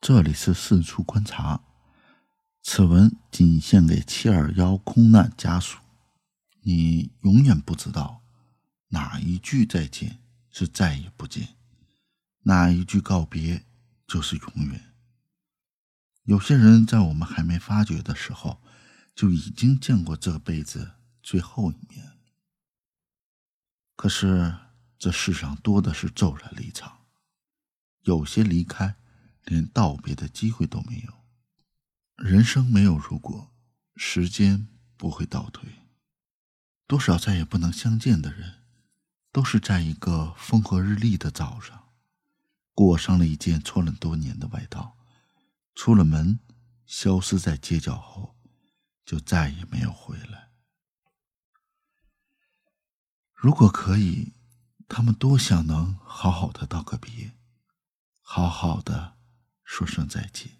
这里是四处观察，此文仅献给七二幺空难家属。你永远不知道哪一句再见是再也不见，哪一句告别就是永远。有些人在我们还没发觉的时候，就已经见过这辈子最后一面。可是这世上多的是骤然离场，有些离开。连道别的机会都没有。人生没有如果，时间不会倒退。多少再也不能相见的人，都是在一个风和日丽的早上，裹上了一件穿了多年的外套，出了门，消失在街角后，就再也没有回来。如果可以，他们多想能好好的道个别，好好的。说声再见。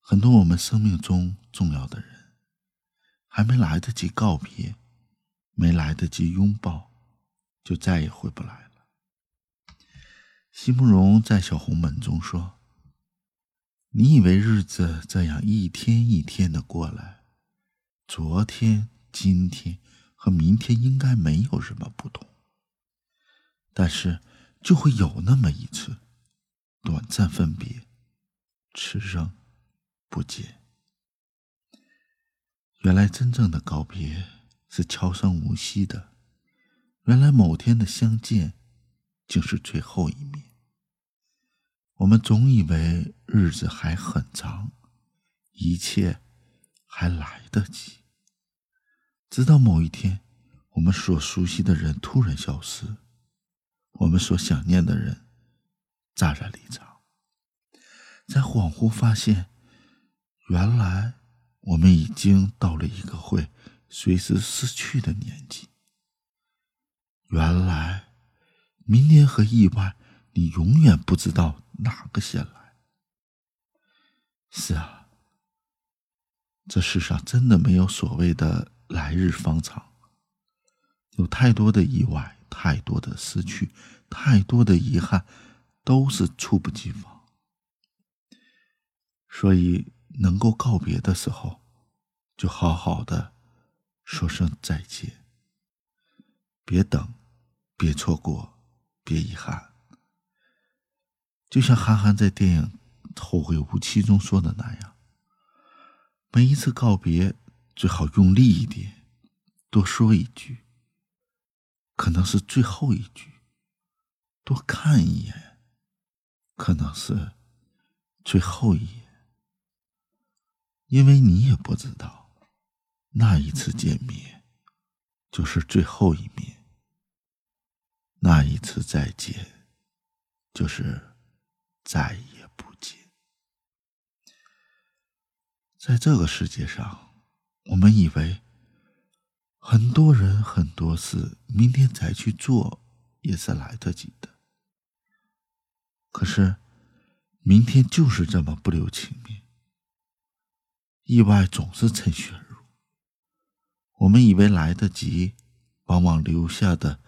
很多我们生命中重要的人，还没来得及告别，没来得及拥抱，就再也回不来了。席慕容在《小红本》中说：“你以为日子这样一天一天的过来，昨天、今天和明天应该没有什么不同，但是就会有那么一次。”短暂分别，此生不见。原来真正的告别是悄声无息的。原来某天的相见，竟是最后一面。我们总以为日子还很长，一切还来得及。直到某一天，我们所熟悉的人突然消失，我们所想念的人。乍然离场，才恍惚发现，原来我们已经到了一个会随时失去的年纪。原来，明天和意外，你永远不知道哪个先来。是啊，这世上真的没有所谓的来日方长，有太多的意外，太多的失去，太多的遗憾。都是猝不及防，所以能够告别的时候，就好好的说声再见。别等，别错过，别遗憾。就像韩寒在电影《后会无期》中说的那样，每一次告别最好用力一点，多说一句，可能是最后一句，多看一眼。可能是最后一眼，因为你也不知道，那一次见面就是最后一面，那一次再见就是再也不见。在这个世界上，我们以为很多人很多事，明天再去做也是来得及的。可是，明天就是这么不留情面。意外总是趁虚而入。我们以为来得及，往往留下的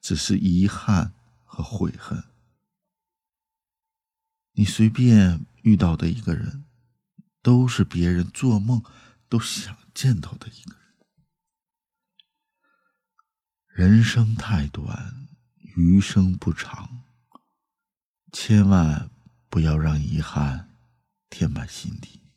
只是遗憾和悔恨。你随便遇到的一个人，都是别人做梦都想见到的一个人。人生太短，余生不长。千万不要让遗憾填满心底。